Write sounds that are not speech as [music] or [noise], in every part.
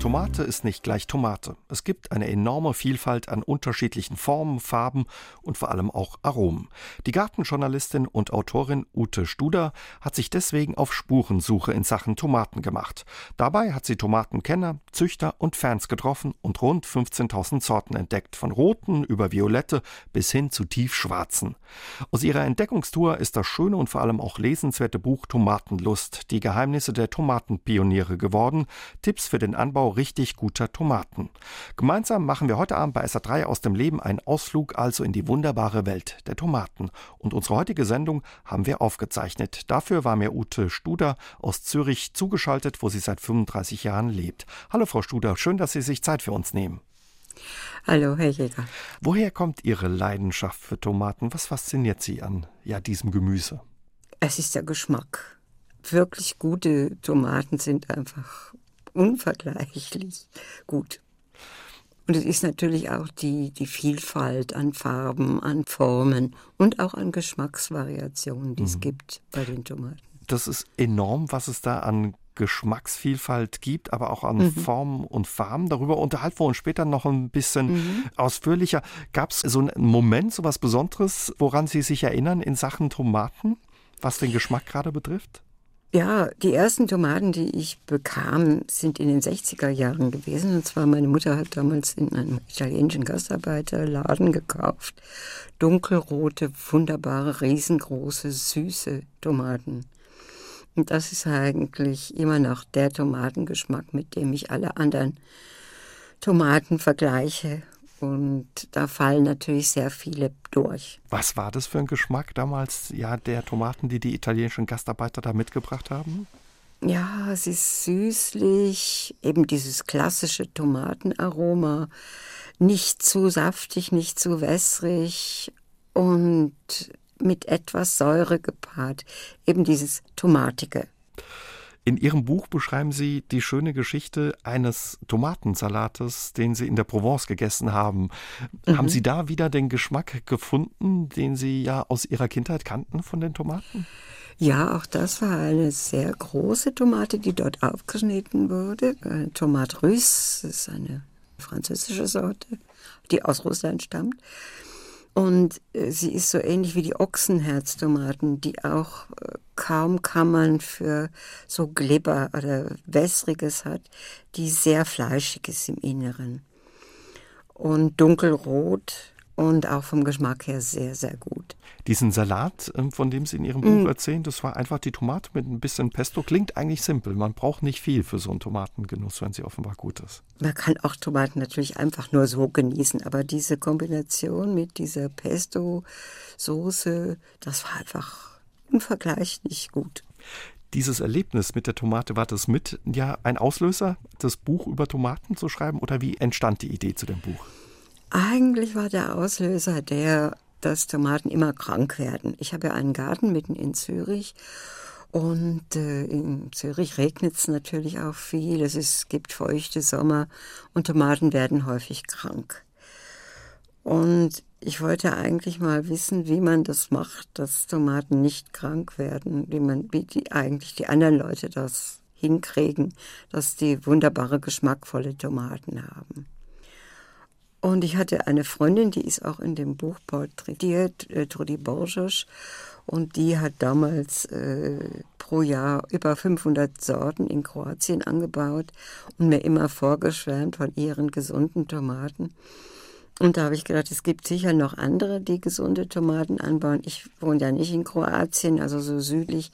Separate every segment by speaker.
Speaker 1: Tomate ist nicht gleich Tomate. Es gibt eine enorme Vielfalt an unterschiedlichen Formen, Farben und vor allem auch Aromen. Die Gartenjournalistin und Autorin Ute Studer hat sich deswegen auf Spurensuche in Sachen Tomaten gemacht. Dabei hat sie Tomatenkenner, Züchter und Fans getroffen und rund 15.000 Sorten entdeckt, von roten über violette bis hin zu tiefschwarzen. Aus ihrer Entdeckungstour ist das schöne und vor allem auch lesenswerte Buch Tomatenlust, die Geheimnisse der Tomatenpioniere geworden, Tipps für den Anbau richtig guter Tomaten. Gemeinsam machen wir heute Abend bei SA3 aus dem Leben einen Ausflug also in die wunderbare Welt der Tomaten. Und unsere heutige Sendung haben wir aufgezeichnet. Dafür war mir Ute Studer aus Zürich zugeschaltet, wo sie seit 35 Jahren lebt. Hallo Frau Studer, schön, dass Sie sich Zeit für uns nehmen.
Speaker 2: Hallo, Herr Jäger.
Speaker 1: Woher kommt Ihre Leidenschaft für Tomaten? Was fasziniert Sie an ja, diesem Gemüse?
Speaker 2: Es ist der Geschmack. Wirklich gute Tomaten sind einfach unvergleichlich gut. Und es ist natürlich auch die, die Vielfalt an Farben, an Formen und auch an Geschmacksvariationen, die mhm. es gibt bei den Tomaten.
Speaker 1: Das ist enorm, was es da an Geschmacksvielfalt gibt, aber auch an mhm. Formen und Farben. Darüber unterhalten wir uns später noch ein bisschen mhm. ausführlicher. Gab es so einen Moment, so was Besonderes, woran Sie sich erinnern in Sachen Tomaten, was den Geschmack gerade betrifft?
Speaker 2: Ja, die ersten Tomaten, die ich bekam, sind in den 60er Jahren gewesen. Und zwar meine Mutter hat damals in einem italienischen Gastarbeiterladen gekauft. Dunkelrote, wunderbare, riesengroße, süße Tomaten. Und das ist eigentlich immer noch der Tomatengeschmack, mit dem ich alle anderen Tomaten vergleiche. Und da fallen natürlich sehr viele durch.
Speaker 1: Was war das für ein Geschmack damals, ja, der Tomaten, die die italienischen Gastarbeiter da mitgebracht haben?
Speaker 2: Ja, es ist süßlich, eben dieses klassische Tomatenaroma, nicht zu saftig, nicht zu wässrig und mit etwas Säure gepaart, eben dieses Tomatige.
Speaker 1: In Ihrem Buch beschreiben Sie die schöne Geschichte eines Tomatensalates, den Sie in der Provence gegessen haben. Mhm. Haben Sie da wieder den Geschmack gefunden, den Sie ja aus Ihrer Kindheit kannten von den Tomaten?
Speaker 2: Ja, auch das war eine sehr große Tomate, die dort aufgeschnitten wurde. Tomate Russe ist eine französische Sorte, die aus Russland stammt. Und äh, sie ist so ähnlich wie die Ochsenherztomaten, die auch äh, kaum Kammern für so Glibber oder Wässriges hat, die sehr fleischig ist im Inneren. Und dunkelrot und auch vom Geschmack her sehr, sehr gut.
Speaker 1: Diesen Salat, ähm, von dem Sie in Ihrem Buch mm. erzählen, das war einfach die Tomate mit ein bisschen Pesto. Klingt eigentlich simpel. Man braucht nicht viel für so einen Tomatengenuss, wenn sie offenbar gut ist.
Speaker 2: Man kann auch Tomaten natürlich einfach nur so genießen, aber diese Kombination mit dieser Pesto-Soße, das war einfach unvergleichlich gut
Speaker 1: dieses Erlebnis mit der Tomate, war das mit ja ein Auslöser, das Buch über Tomaten zu schreiben oder wie entstand die Idee zu dem Buch?
Speaker 2: Eigentlich war der Auslöser der, dass Tomaten immer krank werden. Ich habe ja einen Garten mitten in Zürich und äh, in Zürich regnet es natürlich auch viel. Es ist, gibt feuchte Sommer und Tomaten werden häufig krank. Und ich wollte eigentlich mal wissen, wie man das macht, dass Tomaten nicht krank werden, wie man, wie die eigentlich die anderen Leute das hinkriegen, dass die wunderbare, geschmackvolle Tomaten haben. Und ich hatte eine Freundin, die ist auch in dem Buch porträtiert, äh, Trudy Borges. Und die hat damals äh, pro Jahr über 500 Sorten in Kroatien angebaut und mir immer vorgeschwärmt von ihren gesunden Tomaten. Und da habe ich gedacht, es gibt sicher noch andere, die gesunde Tomaten anbauen. Ich wohne ja nicht in Kroatien, also so südlich.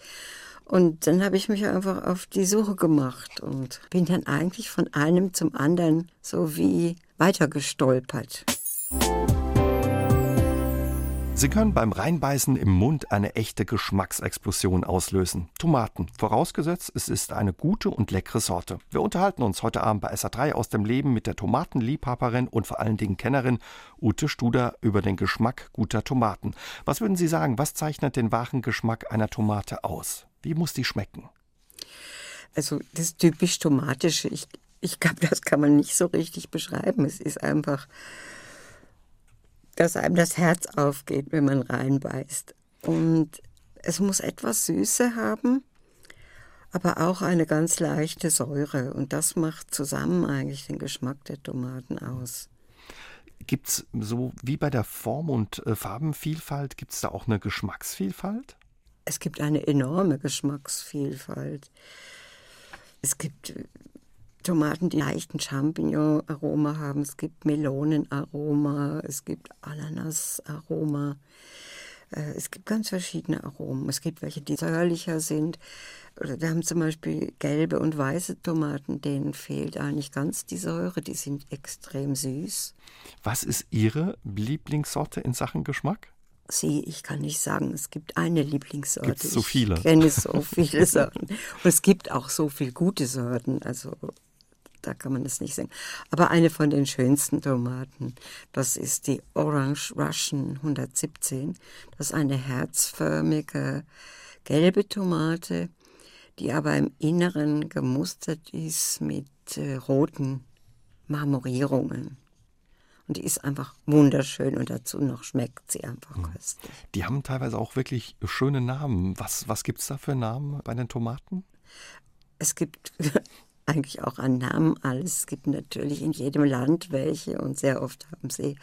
Speaker 2: Und dann habe ich mich einfach auf die Suche gemacht und bin dann eigentlich von einem zum anderen so wie weitergestolpert.
Speaker 1: Sie können beim Reinbeißen im Mund eine echte Geschmacksexplosion auslösen. Tomaten, vorausgesetzt, es ist eine gute und leckere Sorte. Wir unterhalten uns heute Abend bei SA3 aus dem Leben mit der Tomatenliebhaberin und vor allen Dingen Kennerin Ute Studer über den Geschmack guter Tomaten. Was würden Sie sagen, was zeichnet den wahren Geschmack einer Tomate aus? Wie muss die schmecken?
Speaker 2: Also das typisch Tomatische, ich, ich glaube, das kann man nicht so richtig beschreiben. Es ist einfach, dass einem das Herz aufgeht, wenn man reinbeißt. Und es muss etwas Süße haben, aber auch eine ganz leichte Säure. Und das macht zusammen eigentlich den Geschmack der Tomaten aus.
Speaker 1: Gibt es so wie bei der Form- und äh, Farbenvielfalt, gibt es da auch eine Geschmacksvielfalt?
Speaker 2: Es gibt eine enorme Geschmacksvielfalt. Es gibt Tomaten, die leichten Champignon-Aroma haben. Es gibt Melonenaroma, es gibt Ananas-Aroma. Äh, es gibt ganz verschiedene Aromen. Es gibt welche, die säuerlicher sind. Wir haben zum Beispiel gelbe und weiße Tomaten, denen fehlt eigentlich ganz die Säure. Die sind extrem süß.
Speaker 1: Was ist Ihre Lieblingssorte in Sachen Geschmack?
Speaker 2: Sie, ich kann nicht sagen, es gibt eine Lieblingssorte.
Speaker 1: Gibt es so viele?
Speaker 2: Ich kenne so viele [laughs] Sorten. Und es gibt auch so viele gute Sorten. Also da kann man es nicht sagen. Aber eine von den schönsten Tomaten, das ist die Orange Russian 117. Das ist eine herzförmige gelbe Tomate, die aber im Inneren gemustert ist mit äh, roten Marmorierungen. Und die ist einfach wunderschön und dazu noch schmeckt sie einfach mhm. köstlich.
Speaker 1: Die haben teilweise auch wirklich schöne Namen. Was, was gibt es da für Namen bei den Tomaten?
Speaker 2: Es gibt eigentlich auch an Namen alles. Es gibt natürlich in jedem Land welche und sehr oft haben sie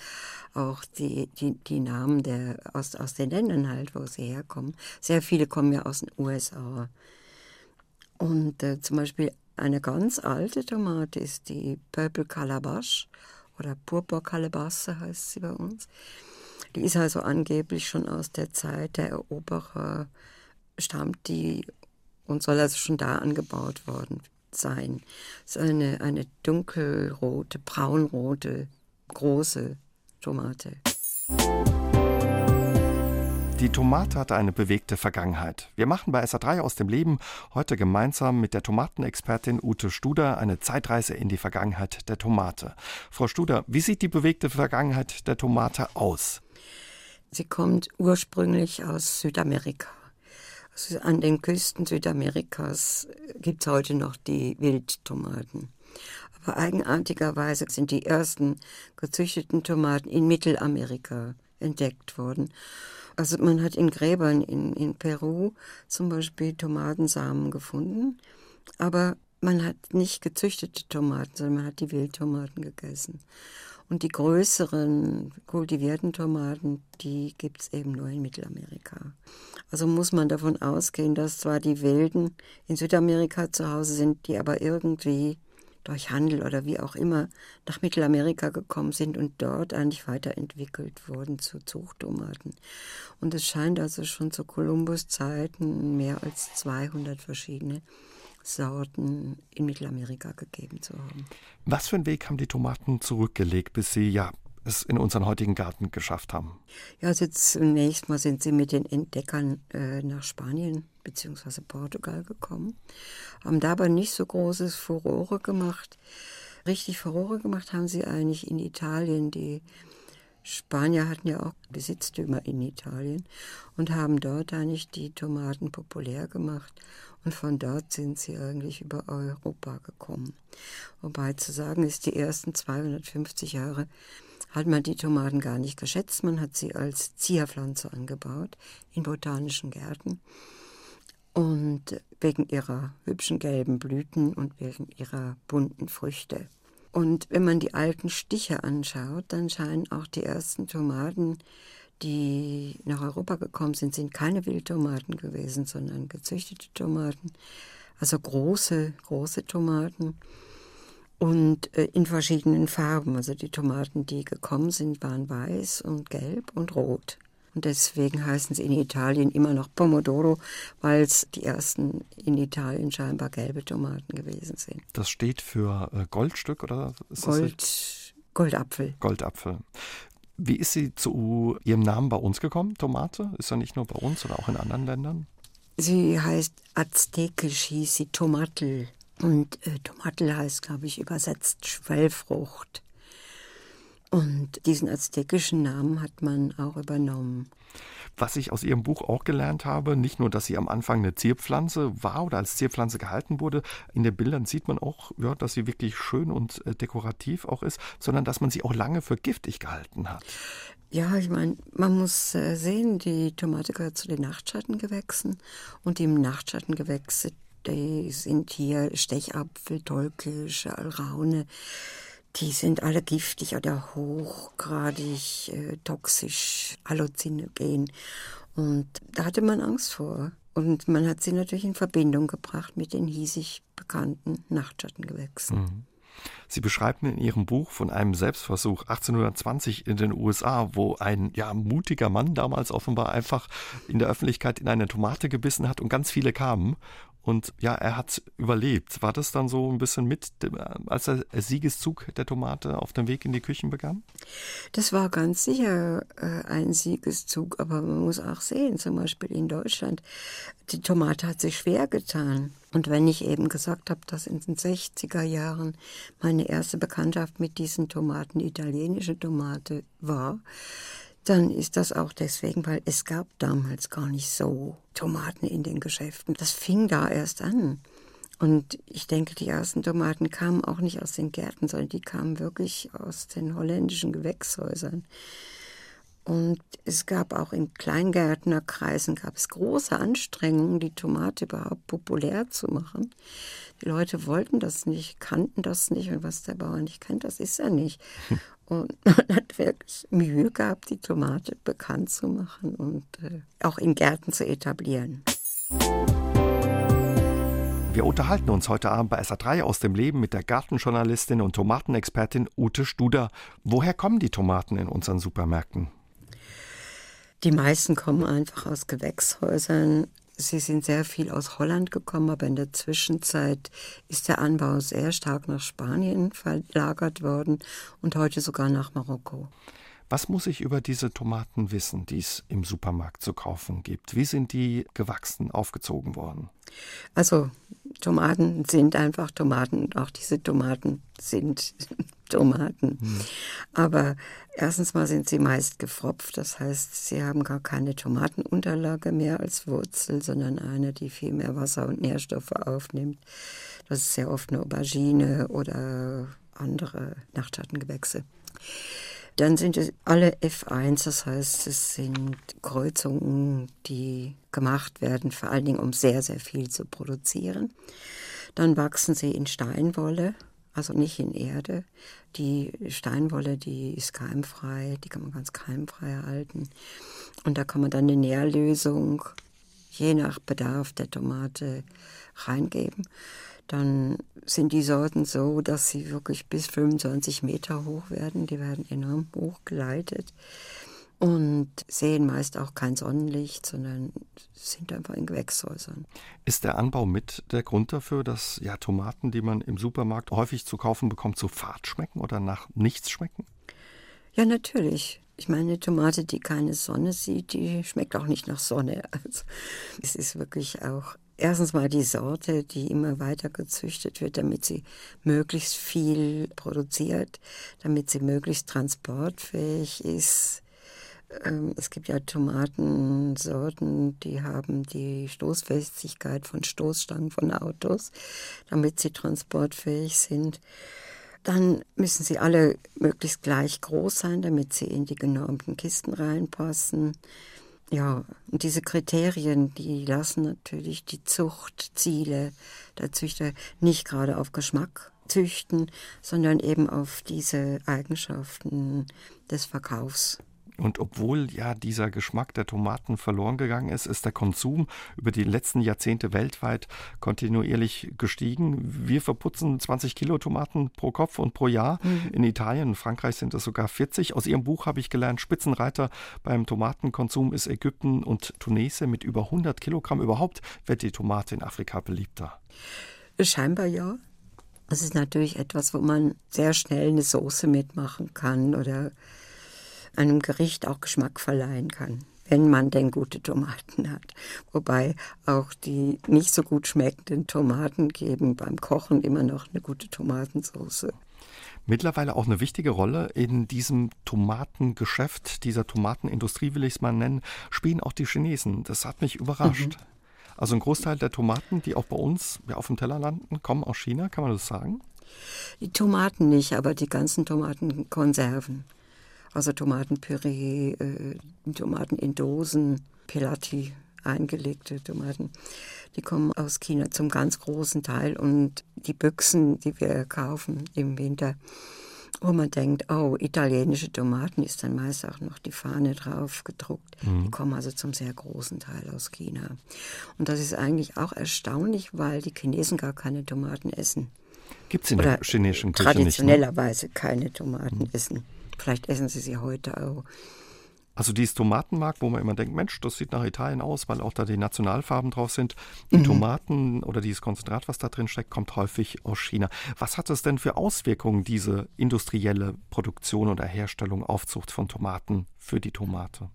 Speaker 2: auch die, die, die Namen der, aus, aus den Ländern halt, wo sie herkommen. Sehr viele kommen ja aus den USA. Und äh, zum Beispiel eine ganz alte Tomate ist die Purple Calabash oder Purpur Calabasse heißt sie bei uns. Die ist also angeblich schon aus der Zeit der Eroberer, stammt die und soll also schon da angebaut worden sein. Es ist eine, eine dunkelrote, braunrote, große Tomate.
Speaker 1: Die Tomate hatte eine bewegte Vergangenheit. Wir machen bei SA3 aus dem Leben heute gemeinsam mit der Tomatenexpertin Ute Studer eine Zeitreise in die Vergangenheit der Tomate. Frau Studer, wie sieht die bewegte Vergangenheit der Tomate aus?
Speaker 2: Sie kommt ursprünglich aus Südamerika. An den Küsten Südamerikas gibt es heute noch die Wildtomaten. Aber eigenartigerweise sind die ersten gezüchteten Tomaten in Mittelamerika entdeckt worden. Also man hat in Gräbern in, in Peru zum Beispiel Tomatensamen gefunden, aber man hat nicht gezüchtete Tomaten, sondern man hat die Wildtomaten gegessen. Und die größeren kultivierten Tomaten, die gibt es eben nur in Mittelamerika. Also muss man davon ausgehen, dass zwar die Wilden in Südamerika zu Hause sind, die aber irgendwie durch Handel oder wie auch immer nach Mittelamerika gekommen sind und dort eigentlich weiterentwickelt wurden zu Zuchttomaten. Und es scheint also schon zu Kolumbus-Zeiten mehr als 200 verschiedene Sorten in Mittelamerika gegeben zu haben.
Speaker 1: Was für einen Weg haben die Tomaten zurückgelegt, bis sie ja es in unseren heutigen Garten geschafft haben?
Speaker 2: Ja, also zunächst mal sind sie mit den Entdeckern äh, nach Spanien bzw. Portugal gekommen, haben dabei nicht so großes Furore gemacht. Richtig Furore gemacht haben sie eigentlich in Italien. Die Spanier hatten ja auch Besitztümer in Italien und haben dort eigentlich die Tomaten populär gemacht. Und von dort sind sie eigentlich über Europa gekommen. Wobei zu sagen ist, die ersten 250 Jahre hat man die Tomaten gar nicht geschätzt. Man hat sie als Zierpflanze angebaut in botanischen Gärten. Und wegen ihrer hübschen gelben Blüten und wegen ihrer bunten Früchte. Und wenn man die alten Stiche anschaut, dann scheinen auch die ersten Tomaten, die nach Europa gekommen sind, sind keine Wildtomaten gewesen, sondern gezüchtete Tomaten. Also große, große Tomaten und äh, in verschiedenen Farben. Also die Tomaten, die gekommen sind, waren weiß und gelb und rot. Und deswegen heißen sie in Italien immer noch Pomodoro, weil es die ersten in Italien scheinbar gelbe Tomaten gewesen sind.
Speaker 1: Das steht für äh, Goldstück oder
Speaker 2: ist Gold, das Goldapfel.
Speaker 1: Goldapfel. Wie ist sie zu ihrem Namen bei uns gekommen, Tomate? Ist ja nicht nur bei uns, sondern auch in anderen Ländern?
Speaker 2: Sie heißt aztekisch, hieß sie Tomatel. Und äh, Tomatel heißt, glaube ich, übersetzt Schwellfrucht. Und diesen aztekischen Namen hat man auch übernommen.
Speaker 1: Was ich aus Ihrem Buch auch gelernt habe, nicht nur, dass sie am Anfang eine Zierpflanze war oder als Zierpflanze gehalten wurde, in den Bildern sieht man auch, ja, dass sie wirklich schön und äh, dekorativ auch ist, sondern dass man sie auch lange für giftig gehalten hat.
Speaker 2: Ja, ich meine, man muss äh, sehen, die Tomate gehört zu den Nachtschattengewächsen und die Nachtschattengewächse, die sind hier Stechapfel, Tollkirsche, Alraune, die sind alle giftig oder hochgradig äh, toxisch, halluzinogen. Und da hatte man Angst vor. Und man hat sie natürlich in Verbindung gebracht mit den hiesig bekannten Nachtschattengewächsen. Mhm.
Speaker 1: Sie beschreiben in Ihrem Buch von einem Selbstversuch 1820 in den USA, wo ein ja, mutiger Mann damals offenbar einfach in der Öffentlichkeit in eine Tomate gebissen hat und ganz viele kamen und ja, er hat überlebt. War das dann so ein bisschen mit, als der Siegeszug der Tomate auf dem Weg in die Küchen begann?
Speaker 2: Das war ganz sicher äh, ein Siegeszug, aber man muss auch sehen, zum Beispiel in Deutschland, die Tomate hat sich schwer getan. Und wenn ich eben gesagt habe, dass in den 60er Jahren meine erste Bekanntschaft mit diesen Tomaten, italienische Tomate war, dann ist das auch deswegen, weil es gab damals gar nicht so Tomaten in den Geschäften. Das fing da erst an. Und ich denke, die ersten Tomaten kamen auch nicht aus den Gärten, sondern die kamen wirklich aus den holländischen Gewächshäusern. Und es gab auch in Kleingärtnerkreisen gab es große Anstrengungen, die Tomate überhaupt populär zu machen. Die Leute wollten das nicht, kannten das nicht und was der Bauer nicht kennt, das ist er nicht. [laughs] Und [laughs] man hat wirklich Mühe gehabt, die Tomate bekannt zu machen und äh, auch in Gärten zu etablieren.
Speaker 1: Wir unterhalten uns heute Abend bei SA3 aus dem Leben mit der Gartenjournalistin und Tomatenexpertin Ute Studer. Woher kommen die Tomaten in unseren Supermärkten?
Speaker 2: Die meisten kommen einfach aus Gewächshäusern. Sie sind sehr viel aus Holland gekommen, aber in der Zwischenzeit ist der Anbau sehr stark nach Spanien verlagert worden und heute sogar nach Marokko.
Speaker 1: Was muss ich über diese Tomaten wissen, die es im Supermarkt zu kaufen gibt? Wie sind die gewachsen, aufgezogen worden?
Speaker 2: Also Tomaten sind einfach Tomaten und auch diese Tomaten sind [laughs] Tomaten. Hm. Aber erstens mal sind sie meist gefropft, das heißt, sie haben gar keine Tomatenunterlage mehr als Wurzel, sondern eine, die viel mehr Wasser und Nährstoffe aufnimmt. Das ist sehr oft eine Aubergine oder andere Nachtschattengewächse. Dann sind es alle F1, das heißt, es sind Kreuzungen, die gemacht werden, vor allen Dingen um sehr, sehr viel zu produzieren. Dann wachsen sie in Steinwolle, also nicht in Erde. Die Steinwolle, die ist keimfrei, die kann man ganz keimfrei halten. Und da kann man dann eine Nährlösung je nach Bedarf der Tomate reingeben dann sind die Sorten so, dass sie wirklich bis 25 Meter hoch werden. Die werden enorm hoch geleitet und sehen meist auch kein Sonnenlicht, sondern sind einfach in Gewächshäusern.
Speaker 1: Ist der Anbau mit der Grund dafür, dass ja Tomaten, die man im Supermarkt häufig zu kaufen bekommt, zu fad schmecken oder nach nichts schmecken?
Speaker 2: Ja, natürlich. Ich meine, eine Tomate, die keine Sonne sieht, die schmeckt auch nicht nach Sonne. Also es ist wirklich auch erstens mal die Sorte, die immer weiter gezüchtet wird, damit sie möglichst viel produziert, damit sie möglichst transportfähig ist. Ähm, es gibt ja Tomatensorten, die haben die Stoßfestigkeit von Stoßstangen von Autos, damit sie transportfähig sind. Dann müssen sie alle möglichst gleich groß sein, damit sie in die genormten Kisten reinpassen. Ja, und diese Kriterien, die lassen natürlich die Zuchtziele der Züchter nicht gerade auf Geschmack züchten, sondern eben auf diese Eigenschaften des Verkaufs.
Speaker 1: Und obwohl ja dieser Geschmack der Tomaten verloren gegangen ist, ist der Konsum über die letzten Jahrzehnte weltweit kontinuierlich gestiegen. Wir verputzen 20 Kilo Tomaten pro Kopf und pro Jahr. Mhm. In Italien und Frankreich sind es sogar 40. Aus Ihrem Buch habe ich gelernt, Spitzenreiter beim Tomatenkonsum ist Ägypten und Tunesien mit über 100 Kilogramm. Überhaupt wird die Tomate in Afrika beliebter.
Speaker 2: Scheinbar ja. Das ist natürlich etwas, wo man sehr schnell eine Soße mitmachen kann oder einem Gericht auch Geschmack verleihen kann, wenn man denn gute Tomaten hat. Wobei auch die nicht so gut schmeckenden Tomaten geben beim Kochen immer noch eine gute Tomatensauce.
Speaker 1: Mittlerweile auch eine wichtige Rolle in diesem Tomatengeschäft, dieser Tomatenindustrie will ich es mal nennen, spielen auch die Chinesen. Das hat mich überrascht. Mhm. Also ein Großteil der Tomaten, die auch bei uns ja, auf dem Teller landen, kommen aus China, kann man das sagen?
Speaker 2: Die Tomaten nicht, aber die ganzen Tomatenkonserven. Also Tomatenpüree, äh, Tomaten in Dosen, Pelati, eingelegte Tomaten. Die kommen aus China zum ganz großen Teil und die Büchsen, die wir kaufen im Winter, wo man denkt, oh, italienische Tomaten ist dann meist auch noch die Fahne drauf gedruckt. Mhm. Die kommen also zum sehr großen Teil aus China. Und das ist eigentlich auch erstaunlich, weil die Chinesen gar keine Tomaten essen.
Speaker 1: Gibt es in Oder der chinesischen Küche
Speaker 2: traditionellerweise nicht, ne? keine Tomaten mhm. essen. Vielleicht essen sie sie heute auch.
Speaker 1: Also dieses Tomatenmark, wo man immer denkt, Mensch, das sieht nach Italien aus, weil auch da die Nationalfarben drauf sind. Die mhm. Tomaten oder dieses Konzentrat, was da drin steckt, kommt häufig aus China. Was hat es denn für Auswirkungen, diese industrielle Produktion oder Herstellung, Aufzucht von Tomaten für die Tomate?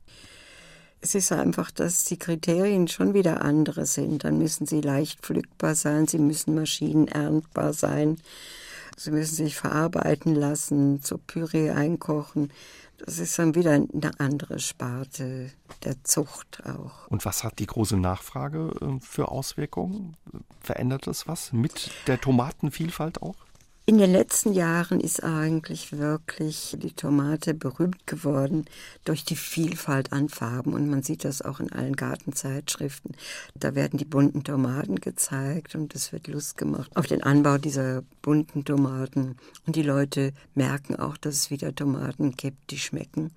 Speaker 2: Es ist einfach, dass die Kriterien schon wieder andere sind. Dann müssen sie leicht pflückbar sein, sie müssen maschinenerntbar sein, sie müssen sich verarbeiten lassen, zur Püree einkochen. Das ist dann wieder eine andere Sparte der Zucht auch.
Speaker 1: Und was hat die große Nachfrage äh, für Auswirkungen? Verändert das was mit der Tomatenvielfalt auch?
Speaker 2: In den letzten Jahren ist eigentlich wirklich die Tomate berühmt geworden durch die Vielfalt an Farben und man sieht das auch in allen Gartenzeitschriften. Da werden die bunten Tomaten gezeigt und es wird Lust gemacht auf den Anbau dieser bunten Tomaten und die Leute merken auch, dass es wieder Tomaten gibt, die schmecken.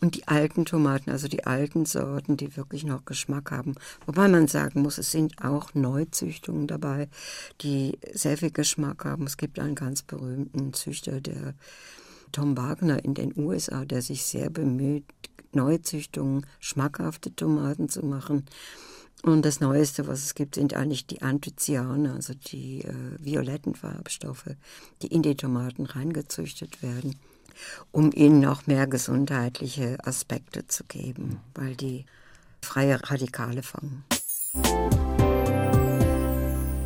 Speaker 2: Und die alten Tomaten, also die alten Sorten, die wirklich noch Geschmack haben. Wobei man sagen muss, es sind auch Neuzüchtungen dabei, die sehr viel Geschmack haben. Es gibt einen ganz berühmten Züchter, der Tom Wagner in den USA, der sich sehr bemüht, Neuzüchtungen, schmackhafte Tomaten zu machen. Und das Neueste, was es gibt, sind eigentlich die Anthocyane, also die äh, violetten Farbstoffe, die in die Tomaten reingezüchtet werden um ihnen noch mehr gesundheitliche Aspekte zu geben, weil die freie Radikale fangen.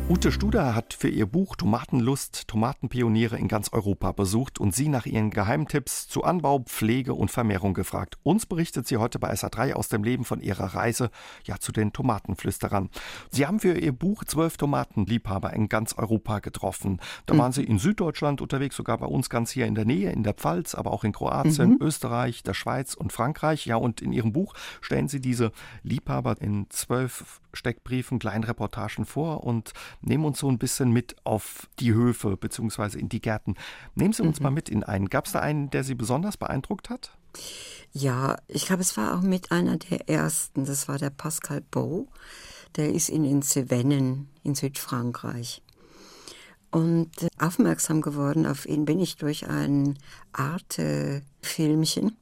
Speaker 1: Ute Studer hat für ihr Buch Tomatenlust Tomatenpioniere in ganz Europa besucht und sie nach ihren Geheimtipps zu Anbau, Pflege und Vermehrung gefragt. Uns berichtet sie heute bei SA3 aus dem Leben von ihrer Reise ja zu den Tomatenflüsterern. Sie haben für ihr Buch zwölf Tomatenliebhaber in ganz Europa getroffen. Da mhm. waren sie in Süddeutschland unterwegs, sogar bei uns ganz hier in der Nähe, in der Pfalz, aber auch in Kroatien, mhm. Österreich, der Schweiz und Frankreich. Ja, und in ihrem Buch stellen sie diese Liebhaber in zwölf Steckbriefen, kleinen Reportagen vor und nehmen uns so ein bisschen mit auf die Höfe bzw. in die Gärten. Nehmen Sie uns mhm. mal mit in einen. Gab es da einen, der Sie besonders beeindruckt hat?
Speaker 2: Ja, ich glaube, es war auch mit einer der ersten. Das war der Pascal Beau. Der ist in den Cevennen in Südfrankreich. Und äh, aufmerksam geworden auf ihn bin ich durch ein Arte-Filmchen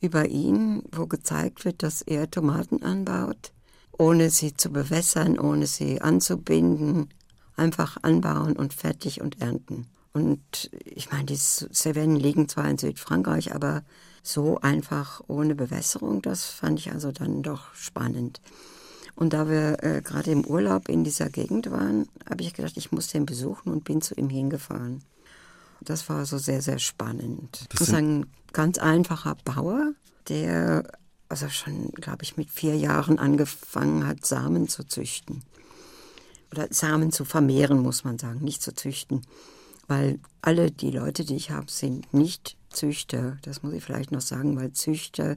Speaker 2: über ihn, wo gezeigt wird, dass er Tomaten anbaut ohne sie zu bewässern, ohne sie anzubinden, einfach anbauen und fertig und ernten. Und ich meine, die Cevennen liegen zwar in Südfrankreich, aber so einfach ohne Bewässerung, das fand ich also dann doch spannend. Und da wir äh, gerade im Urlaub in dieser Gegend waren, habe ich gedacht, ich muss den besuchen und bin zu ihm hingefahren. Das war so sehr, sehr spannend. Das ist ein ganz einfacher Bauer, der also schon, glaube ich, mit vier Jahren angefangen hat, Samen zu züchten. Oder Samen zu vermehren, muss man sagen, nicht zu züchten. Weil alle die Leute, die ich habe, sind nicht Züchter. Das muss ich vielleicht noch sagen, weil Züchter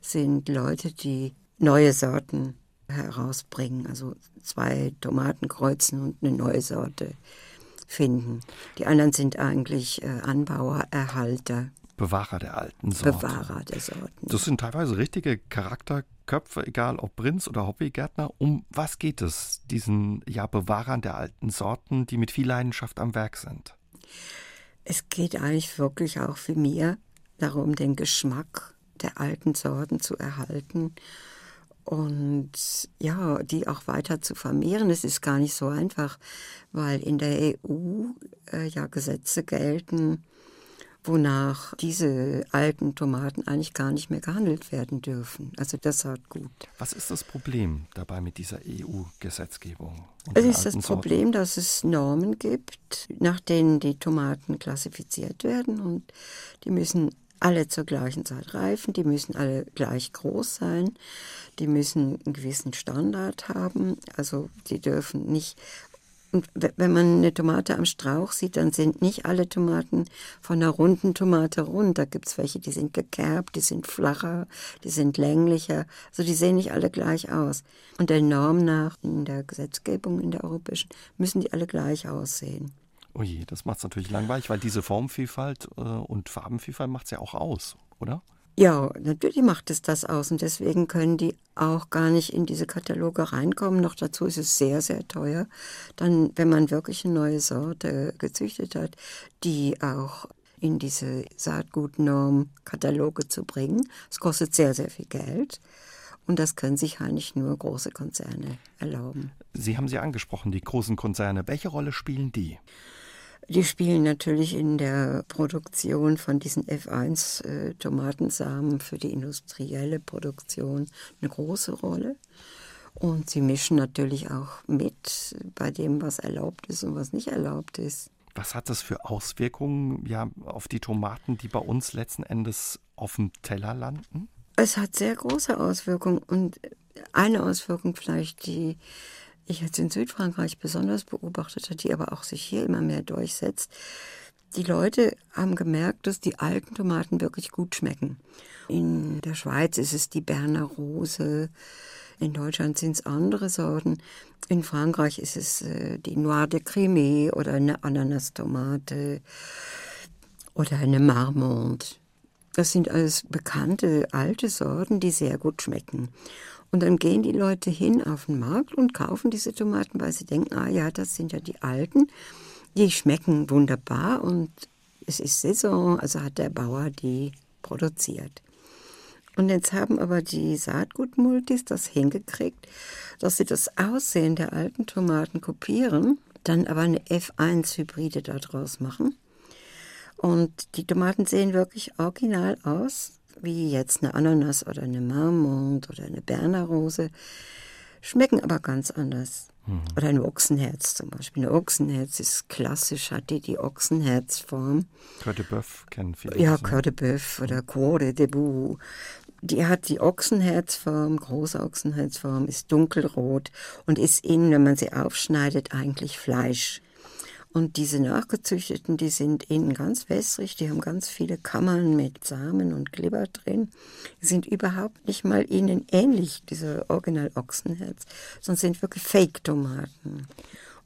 Speaker 2: sind Leute, die neue Sorten herausbringen. Also zwei Tomaten kreuzen und eine neue Sorte finden. Die anderen sind eigentlich äh, Anbauer, Erhalter.
Speaker 1: Bewahrer der alten Sorten.
Speaker 2: Bewahrer der Sorten.
Speaker 1: Das sind teilweise richtige Charakterköpfe, egal ob Prinz oder Hobbygärtner. Um was geht es, diesen ja, Bewahrern der alten Sorten, die mit viel Leidenschaft am Werk sind?
Speaker 2: Es geht eigentlich wirklich auch für mir darum, den Geschmack der alten Sorten zu erhalten und ja, die auch weiter zu vermehren. Es ist gar nicht so einfach, weil in der EU äh, ja Gesetze gelten, wonach diese alten Tomaten eigentlich gar nicht mehr gehandelt werden dürfen. Also das hat gut.
Speaker 1: Was ist das Problem dabei mit dieser EU-Gesetzgebung?
Speaker 2: Es ist das Problem, dass es Normen gibt, nach denen die Tomaten klassifiziert werden und die müssen alle zur gleichen Zeit reifen, die müssen alle gleich groß sein, die müssen einen gewissen Standard haben, also die dürfen nicht und wenn man eine Tomate am Strauch sieht, dann sind nicht alle Tomaten von einer runden Tomate rund. Da gibt es welche, die sind gekerbt, die sind flacher, die sind länglicher. Also die sehen nicht alle gleich aus. Und der Norm nach in der Gesetzgebung, in der europäischen, müssen die alle gleich aussehen.
Speaker 1: Oh je, das macht es natürlich langweilig, weil diese Formvielfalt äh, und Farbenvielfalt macht es ja auch aus, oder?
Speaker 2: Ja, natürlich macht es das aus und deswegen können die auch gar nicht in diese Kataloge reinkommen. Noch dazu ist es sehr, sehr teuer. Dann, wenn man wirklich eine neue Sorte gezüchtet hat, die auch in diese Saatgutnorm-Kataloge zu bringen. Es kostet sehr, sehr viel Geld. Und das können sich eigentlich nur große Konzerne erlauben.
Speaker 1: Sie haben sie angesprochen, die großen Konzerne. Welche Rolle spielen die?
Speaker 2: Die spielen natürlich in der Produktion von diesen F1-Tomatensamen für die industrielle Produktion eine große Rolle. Und sie mischen natürlich auch mit bei dem, was erlaubt ist und was nicht erlaubt ist.
Speaker 1: Was hat das für Auswirkungen ja, auf die Tomaten, die bei uns letzten Endes auf dem Teller landen?
Speaker 2: Es hat sehr große Auswirkungen und eine Auswirkung vielleicht, die ich jetzt in Südfrankreich besonders beobachtet habe, die aber auch sich hier immer mehr durchsetzt. Die Leute haben gemerkt, dass die alten Tomaten wirklich gut schmecken. In der Schweiz ist es die Berner Rose, in Deutschland sind es andere Sorten. In Frankreich ist es äh, die Noir de Crimée oder eine Ananastomate oder eine Marmande. Das sind alles bekannte alte Sorten, die sehr gut schmecken. Und dann gehen die Leute hin auf den Markt und kaufen diese Tomaten, weil sie denken, ah ja, das sind ja die alten. Die schmecken wunderbar und es ist Saison, also hat der Bauer die produziert. Und jetzt haben aber die Saatgutmultis das hingekriegt, dass sie das Aussehen der alten Tomaten kopieren, dann aber eine F1-Hybride daraus machen. Und die Tomaten sehen wirklich original aus, wie jetzt eine Ananas oder eine Marmont oder eine Berner Rose, schmecken aber ganz anders. Mhm. Oder ein Ochsenherz zum Beispiel. Ein Ochsenherz ist klassisch, hat die die Ochsenherzform.
Speaker 1: Coeur de Boeuf kennen viele.
Speaker 2: Ja, Coeur de Boeuf oder Coeur de Debout. Die hat die Ochsenherzform, große Ochsenherzform, ist dunkelrot und ist innen, wenn man sie aufschneidet, eigentlich Fleisch. Und diese nachgezüchteten, die sind innen ganz wässrig, die haben ganz viele Kammern mit Samen und Glibber drin, die sind überhaupt nicht mal ihnen ähnlich, diese Original-Ochsenherz, sondern sind wirklich Fake-Tomaten.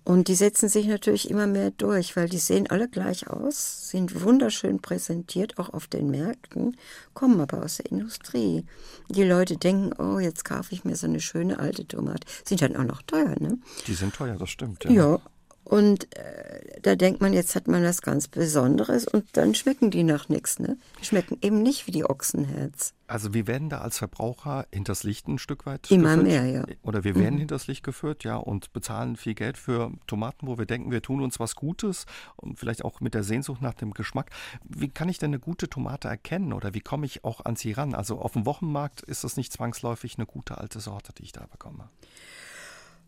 Speaker 2: Und die setzen sich natürlich immer mehr durch, weil die sehen alle gleich aus, sind wunderschön präsentiert, auch auf den Märkten, kommen aber aus der Industrie. Die Leute denken, oh, jetzt kaufe ich mir so eine schöne alte Tomate. Sind dann auch noch teuer, ne?
Speaker 1: Die sind teuer, das stimmt.
Speaker 2: Ja, ja und äh, da denkt man, jetzt hat man was ganz Besonderes und dann schmecken die nach nichts. Ne? Die schmecken eben nicht wie die Ochsenherz.
Speaker 1: Also wir werden da als Verbraucher hinters Licht ein Stück weit
Speaker 2: Immer geführt. mehr, ja.
Speaker 1: Oder wir werden mhm. hinters Licht geführt, ja, und bezahlen viel Geld für Tomaten, wo wir denken, wir tun uns was Gutes und vielleicht auch mit der Sehnsucht nach dem Geschmack. Wie kann ich denn eine gute Tomate erkennen oder wie komme ich auch an sie ran? Also auf dem Wochenmarkt ist das nicht zwangsläufig eine gute alte Sorte, die ich da bekomme.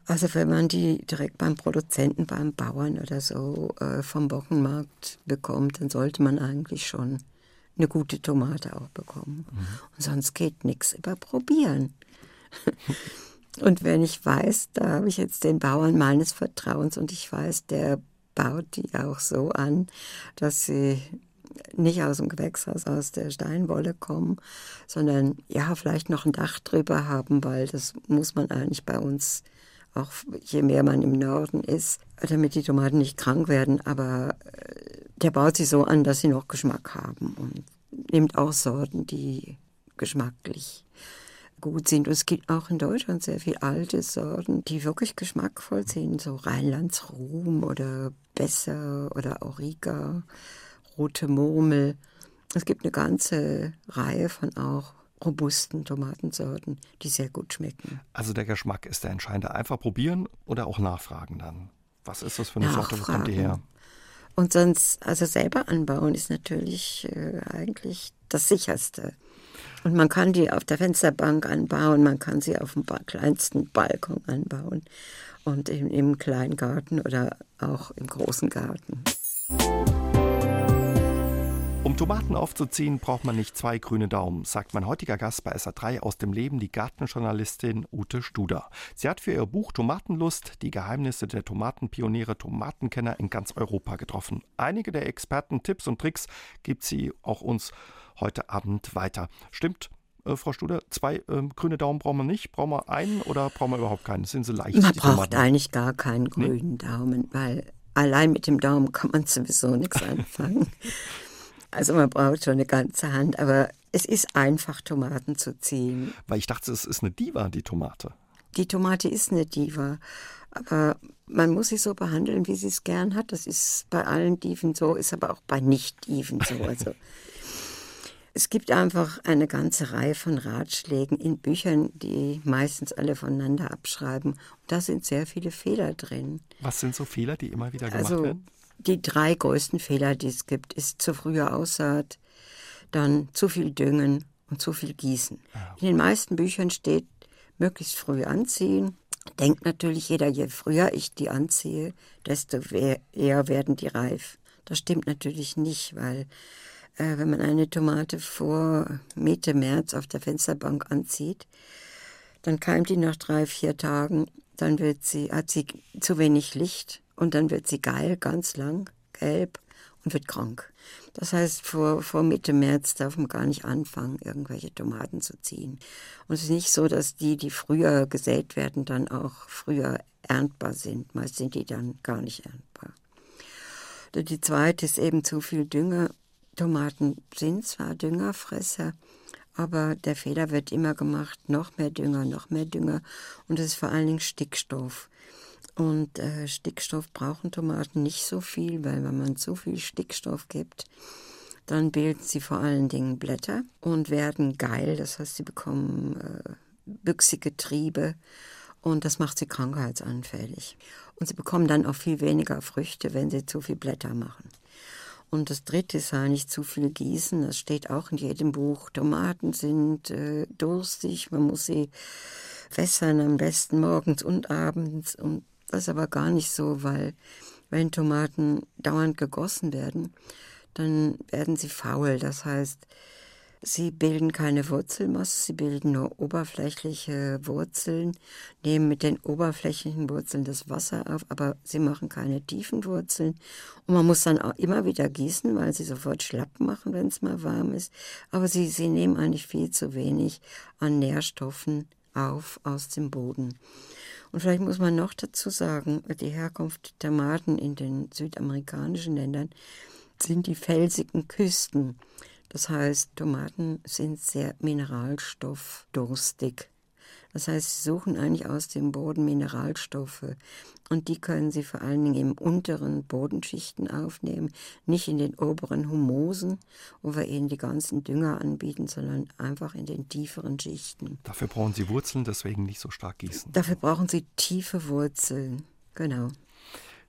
Speaker 2: Also wenn man die direkt beim Produzenten, beim Bauern oder so äh, vom Wochenmarkt bekommt, dann sollte man eigentlich schon eine gute Tomate auch bekommen. Mhm. Und sonst geht nichts über probieren. [laughs] und wenn ich weiß, da habe ich jetzt den Bauern meines Vertrauens und ich weiß, der baut die auch so an, dass sie nicht aus dem Gewächshaus, aus der Steinwolle kommen, sondern ja, vielleicht noch ein Dach drüber haben, weil das muss man eigentlich bei uns auch je mehr man im Norden ist, damit die Tomaten nicht krank werden. Aber äh, der baut sie so an, dass sie noch Geschmack haben und nimmt auch Sorten, die geschmacklich gut sind. Und es gibt auch in Deutschland sehr viele alte Sorten, die wirklich geschmackvoll sind, so Rheinlandsruhm oder Besser oder Auriga, Rote Murmel. Es gibt eine ganze Reihe von auch robusten Tomatensorten, die sehr gut schmecken.
Speaker 1: Also der Geschmack ist der entscheidende. Einfach probieren oder auch nachfragen dann. Was ist das für eine Nachfragen. Sorte? Wo kommt die her?
Speaker 2: Und sonst, also selber anbauen ist natürlich äh, eigentlich das sicherste. Und man kann die auf der Fensterbank anbauen, man kann sie auf dem kleinsten Balkon anbauen und im, im kleinen Garten oder auch im großen Garten.
Speaker 1: Um Tomaten aufzuziehen, braucht man nicht zwei grüne Daumen, sagt mein heutiger Gast bei SA3 aus dem Leben, die Gartenjournalistin Ute Studer. Sie hat für ihr Buch Tomatenlust die Geheimnisse der Tomatenpioniere, Tomatenkenner in ganz Europa getroffen. Einige der Experten, Tipps und Tricks gibt sie auch uns heute Abend weiter. Stimmt, äh, Frau Studer, zwei äh, grüne Daumen brauchen wir nicht. Brauchen wir einen oder brauchen wir überhaupt keinen? Sind sie leicht?
Speaker 2: Man braucht eigentlich gar keinen grünen nee? Daumen, weil allein mit dem Daumen kann man sowieso nichts [laughs] anfangen. Also man braucht schon eine ganze Hand, aber es ist einfach, Tomaten zu ziehen.
Speaker 1: Weil ich dachte, es ist eine Diva, die Tomate.
Speaker 2: Die Tomate ist eine Diva, aber man muss sie so behandeln, wie sie es gern hat. Das ist bei allen Diven so, ist aber auch bei Nicht-Diven so. [laughs] Also es gibt einfach eine ganze Reihe von Ratschlägen in Büchern, die meistens alle voneinander abschreiben. Und da sind sehr viele Fehler drin.
Speaker 1: Was sind so Fehler, die immer wieder gemacht
Speaker 2: also,
Speaker 1: werden?
Speaker 2: Die drei größten Fehler, die es gibt, ist zu frühe Aussaat, dann zu viel Düngen und zu viel Gießen. Ah, in den meisten Büchern steht, möglichst früh anziehen. Denkt natürlich jeder, je früher ich die anziehe, desto eher werden die reif. Das stimmt natürlich nicht, weil äh, wenn man eine Tomate vor Mitte März auf der Fensterbank anzieht, dann keimt die nach drei, vier Tagen, dann wird sie, hat sie zu wenig Licht und dann wird sie geil, ganz lang, gelb und wird krank. Das heißt, vor, vor Mitte März darf man gar nicht anfangen, irgendwelche Tomaten zu ziehen. Und es ist nicht so, dass die, die früher gesät werden, dann auch früher erntbar sind. Meist sind die dann gar nicht erntbar. Die zweite ist eben zu viel Dünger. Tomaten sind zwar Düngerfresser, aber der Fehler wird immer gemacht, noch mehr Dünger, noch mehr Dünger und das ist vor allen Dingen Stickstoff. Und äh, Stickstoff brauchen Tomaten nicht so viel, weil wenn man zu viel Stickstoff gibt, dann bilden sie vor allen Dingen Blätter und werden geil, das heißt, sie bekommen äh, büchsige Triebe und das macht sie krankheitsanfällig. Und sie bekommen dann auch viel weniger Früchte, wenn sie zu viel Blätter machen. Und das dritte ist ja nicht zu viel gießen. Das steht auch in jedem Buch. Tomaten sind äh, durstig, man muss sie wässern, am besten morgens und abends. Und das ist aber gar nicht so, weil wenn Tomaten dauernd gegossen werden, dann werden sie faul. Das heißt, Sie bilden keine Wurzelmasse, sie bilden nur oberflächliche Wurzeln, nehmen mit den oberflächlichen Wurzeln das Wasser auf, aber sie machen keine tiefen Wurzeln. Und man muss dann auch immer wieder gießen, weil sie sofort schlapp machen, wenn es mal warm ist. Aber sie, sie nehmen eigentlich viel zu wenig an Nährstoffen auf aus dem Boden. Und vielleicht muss man noch dazu sagen, die Herkunft der Tomaten in den südamerikanischen Ländern sind die felsigen Küsten. Das heißt, Tomaten sind sehr mineralstoffdurstig. Das heißt, sie suchen eigentlich aus dem Boden Mineralstoffe und die können sie vor allen Dingen im unteren Bodenschichten aufnehmen, nicht in den oberen Humosen, wo wir ihnen die ganzen Dünger anbieten, sondern einfach in den tieferen Schichten.
Speaker 1: Dafür brauchen sie Wurzeln, deswegen nicht so stark gießen.
Speaker 2: Dafür brauchen sie tiefe Wurzeln, genau.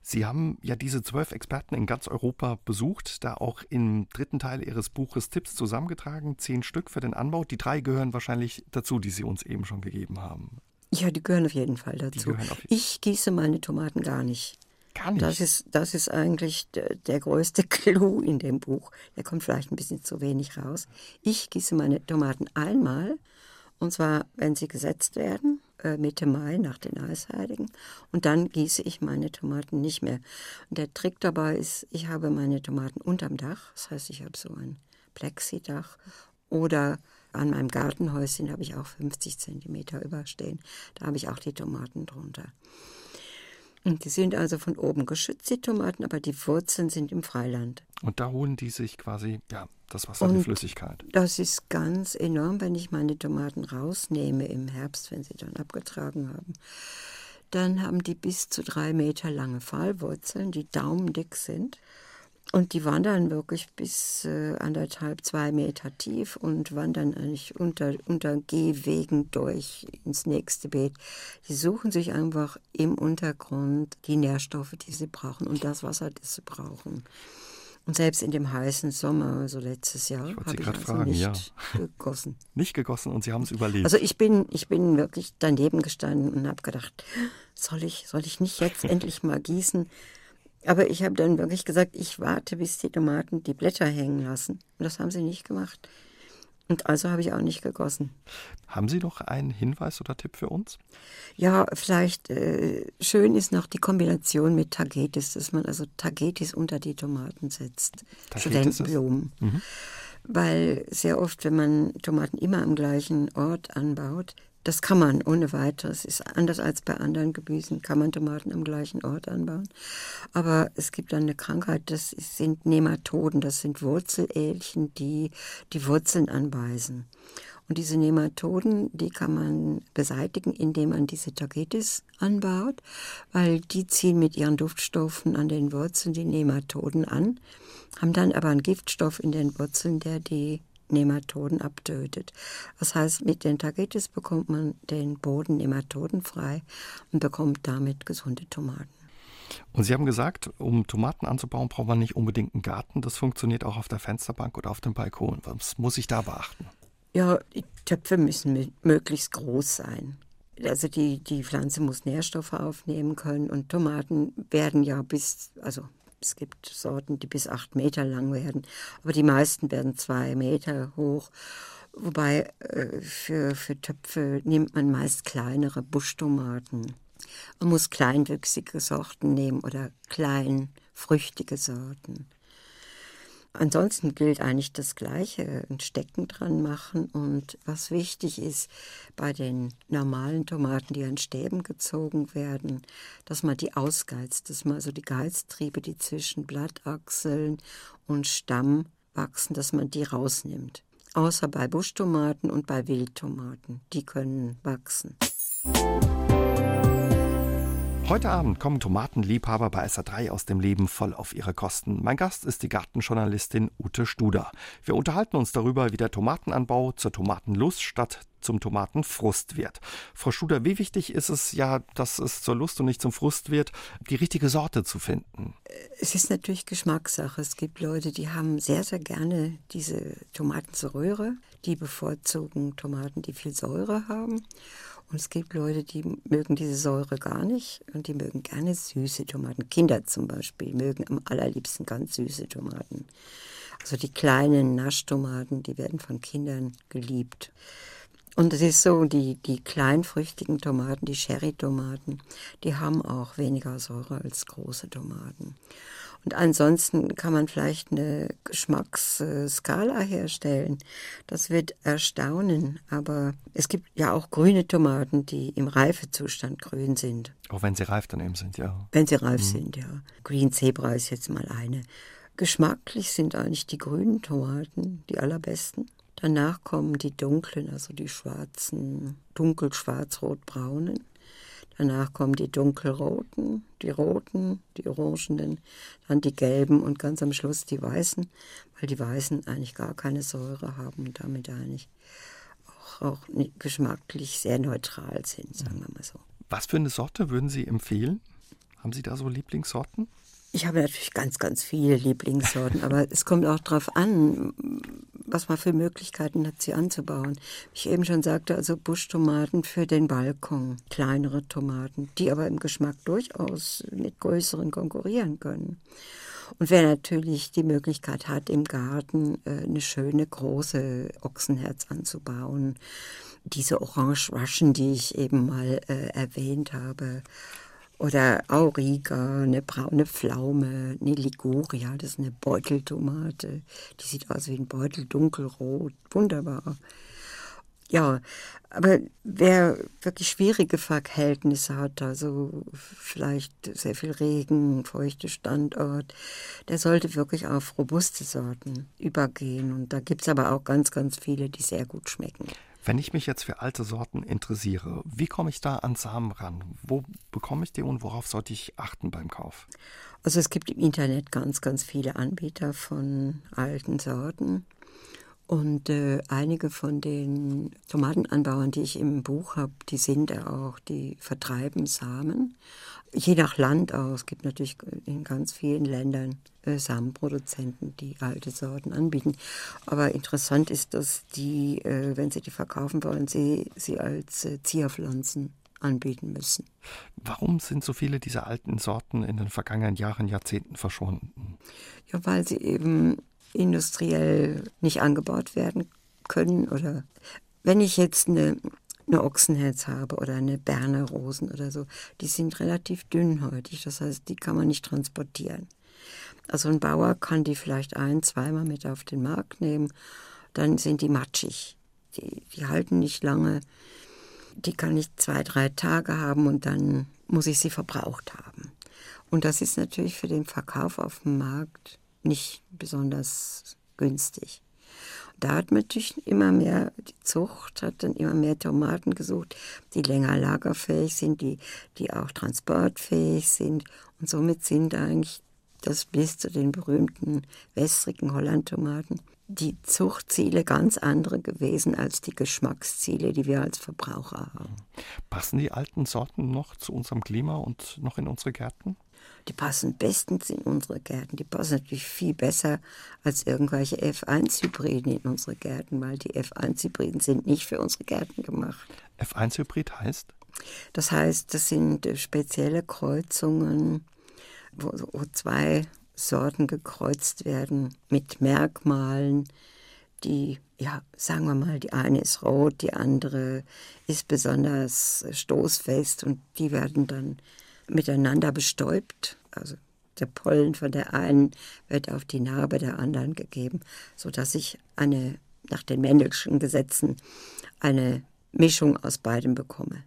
Speaker 1: Sie haben ja diese zwölf Experten in ganz Europa besucht, da auch im dritten Teil Ihres Buches Tipps zusammengetragen, zehn Stück für den Anbau. Die drei gehören wahrscheinlich dazu, die Sie uns eben schon gegeben haben.
Speaker 2: Ja, die gehören auf jeden Fall dazu. Jeden ich gieße meine Tomaten gar nicht.
Speaker 1: Gar nicht.
Speaker 2: Das ist, das ist eigentlich der, der größte [laughs] Clou in dem Buch. Der kommt vielleicht ein bisschen zu wenig raus. Ich gieße meine Tomaten einmal, und zwar, wenn sie gesetzt werden Mitte Mai nach den Eisheiligen und dann gieße ich meine Tomaten nicht mehr. Und der Trick dabei ist, ich habe meine Tomaten unterm Dach, das heißt, ich habe so ein Plexidach oder an meinem Gartenhäuschen habe ich auch 50 Zentimeter überstehen. Da habe ich auch die Tomaten drunter. Und die sind also von oben geschützt, die Tomaten, aber die Wurzeln sind im Freiland.
Speaker 1: Und da holen die sich quasi, ja, das Wasser, und die Flüssigkeit.
Speaker 2: Das ist ganz enorm, wenn ich meine Tomaten rausnehme im Herbst, wenn sie dann abgetragen haben. Dann haben die bis zu drei Meter lange Pfahlwurzeln, die daumendick sind. Und die wandern wirklich bis äh, anderthalb, zwei Meter tief und wandern eigentlich unter, unter Gehwegen durch ins nächste Beet. Die suchen sich einfach im Untergrund die Nährstoffe, die sie brauchen und das Wasser, das sie brauchen. Und selbst in dem heißen Sommer, also letztes Jahr, habe ich also fragen, nicht ja. gegossen. [laughs]
Speaker 1: Nicht gegossen und Sie haben es überlebt.
Speaker 2: Also ich bin, ich bin wirklich daneben gestanden und habe gedacht, soll ich, soll ich nicht jetzt [laughs] endlich mal gießen? Aber ich habe dann wirklich gesagt, ich warte, bis die Tomaten die Blätter hängen lassen. Und das haben sie nicht gemacht. Und also habe ich auch nicht gegossen.
Speaker 1: Haben Sie noch einen Hinweis oder Tipp für uns?
Speaker 2: Ja, vielleicht äh, schön ist noch die Kombination mit Tagetes, dass man also Tagetes unter die Tomaten setzt. Tagetes Studentenblumen. Mhm. Weil sehr oft, wenn man Tomaten immer am gleichen Ort anbaut, das kann man ohne weiteres. Ist anders als bei anderen Gemüsen, kann man Tomaten am gleichen Ort anbauen. Aber es gibt eine Krankheit, das sind Nematoden, das sind Wurzelelchen, die die Wurzeln anweisen. Und diese Nematoden, die kann man beseitigen, indem man diese Tagetes anbaut, weil die ziehen mit ihren Duftstoffen an den Wurzeln die Nematoden an, haben dann aber einen Giftstoff in den Wurzeln, der die Nematoden abtötet. Das heißt, mit den Tagetes bekommt man den Boden nematodenfrei und bekommt damit gesunde Tomaten.
Speaker 1: Und Sie haben gesagt, um Tomaten anzubauen, braucht man nicht unbedingt einen Garten. Das funktioniert auch auf der Fensterbank oder auf dem Balkon. Was muss ich da beachten?
Speaker 2: Ja, die Töpfe müssen möglichst groß sein. Also die, die Pflanze muss Nährstoffe aufnehmen können und Tomaten werden ja bis, also es gibt Sorten, die bis acht Meter lang werden, aber die meisten werden zwei Meter hoch. Wobei äh, für, für Töpfe nimmt man meist kleinere Buschtomaten. Man muss kleinwüchsige Sorten nehmen oder kleinfrüchtige Sorten. Ansonsten gilt eigentlich das Gleiche, ein Stecken dran machen und was wichtig ist bei den normalen Tomaten, die an Stäben gezogen werden, dass man die ausgeizt, dass man also die Geiztriebe, die zwischen Blattachseln und Stamm wachsen, dass man die rausnimmt. Außer bei Buschtomaten und bei Wildtomaten, die können wachsen.
Speaker 1: Heute Abend kommen Tomatenliebhaber bei SA3 aus dem Leben voll auf ihre Kosten. Mein Gast ist die Gartenjournalistin Ute Studer. Wir unterhalten uns darüber, wie der Tomatenanbau zur Tomatenlust statt zum Tomatenfrust wird. Frau Studer, wie wichtig ist es ja, dass es zur Lust und nicht zum Frust wird, die richtige Sorte zu finden?
Speaker 2: Es ist natürlich Geschmackssache. Es gibt Leute, die haben sehr, sehr gerne diese Tomatensäure. Die bevorzugen Tomaten, die viel Säure haben. Und es gibt Leute, die mögen diese Säure gar nicht und die mögen gerne süße Tomaten. Kinder zum Beispiel mögen am allerliebsten ganz süße Tomaten. Also die kleinen Naschtomaten, die werden von Kindern geliebt. Und es ist so, die, die kleinfrüchtigen Tomaten, die Sherry-Tomaten, die haben auch weniger Säure als große Tomaten. Und ansonsten kann man vielleicht eine Geschmacksskala herstellen. Das wird erstaunen, aber es gibt ja auch grüne Tomaten, die im Reifezustand grün sind.
Speaker 1: Auch wenn sie reif daneben sind, ja.
Speaker 2: Wenn sie reif mhm. sind, ja. Green Zebra ist jetzt mal eine. Geschmacklich sind eigentlich die grünen Tomaten die allerbesten. Danach kommen die dunklen, also die schwarzen, dunkel-schwarz-rot-braunen. Danach kommen die dunkelroten, die roten, die orangenen, dann die gelben und ganz am Schluss die weißen, weil die weißen eigentlich gar keine Säure haben und damit eigentlich auch, auch geschmacklich sehr neutral sind, sagen wir mal so.
Speaker 1: Was für eine Sorte würden Sie empfehlen? Haben Sie da so Lieblingssorten?
Speaker 2: Ich habe natürlich ganz, ganz viele Lieblingssorten, aber es kommt auch darauf an, was man für Möglichkeiten hat, sie anzubauen. Ich eben schon sagte, also Buschtomaten für den Balkon, kleinere Tomaten, die aber im Geschmack durchaus mit größeren konkurrieren können. Und wer natürlich die Möglichkeit hat, im Garten äh, eine schöne große Ochsenherz anzubauen, diese Orange Russian, die ich eben mal äh, erwähnt habe, oder Auriga, eine braune Pflaume, eine Liguria, das ist eine Beuteltomate. Die sieht aus wie ein Beutel, dunkelrot, wunderbar. Ja, aber wer wirklich schwierige Verhältnisse hat, also vielleicht sehr viel Regen, feuchte Standort, der sollte wirklich auf robuste Sorten übergehen. Und da gibt es aber auch ganz, ganz viele, die sehr gut schmecken.
Speaker 1: Wenn ich mich jetzt für alte Sorten interessiere, wie komme ich da an Samen ran? Wo bekomme ich die und worauf sollte ich achten beim Kauf?
Speaker 2: Also es gibt im Internet ganz, ganz viele Anbieter von alten Sorten. Und äh, einige von den Tomatenanbauern, die ich im Buch habe, die sind auch, die vertreiben Samen. Je nach Land auch. Es gibt natürlich in ganz vielen Ländern Samenproduzenten, die alte Sorten anbieten. Aber interessant ist, dass die, äh, wenn sie die verkaufen wollen, sie, sie als äh, Zierpflanzen anbieten müssen.
Speaker 1: Warum sind so viele dieser alten Sorten in den vergangenen Jahren, Jahrzehnten verschwunden?
Speaker 2: Ja, weil sie eben industriell nicht angebaut werden können. Oder wenn ich jetzt eine, eine Ochsenherz habe oder eine Berner Rosen oder so, die sind relativ dünnhäutig. Das heißt, die kann man nicht transportieren. Also ein Bauer kann die vielleicht ein, zweimal mit auf den Markt nehmen, dann sind die matschig. Die, die halten nicht lange. Die kann ich zwei, drei Tage haben und dann muss ich sie verbraucht haben. Und das ist natürlich für den Verkauf auf dem Markt nicht besonders günstig. Da hat man natürlich immer mehr, die Zucht hat dann immer mehr Tomaten gesucht, die länger lagerfähig sind, die, die auch transportfähig sind. Und somit sind eigentlich das bis zu den berühmten wässrigen Hollandtomaten die Zuchtziele ganz andere gewesen als die Geschmacksziele, die wir als Verbraucher haben.
Speaker 1: Passen die alten Sorten noch zu unserem Klima und noch in unsere Gärten?
Speaker 2: Die passen bestens in unsere Gärten. Die passen natürlich viel besser als irgendwelche F1-Hybriden in unsere Gärten, weil die F1-Hybriden sind nicht für unsere Gärten gemacht.
Speaker 1: F1-Hybrid heißt?
Speaker 2: Das heißt, das sind äh, spezielle Kreuzungen, wo, wo zwei Sorten gekreuzt werden mit Merkmalen, die, ja, sagen wir mal, die eine ist rot, die andere ist besonders stoßfest und die werden dann miteinander bestäubt. Also der Pollen von der einen wird auf die Narbe der anderen gegeben, sodass ich eine, nach den Mendelschen Gesetzen, eine Mischung aus beidem bekomme.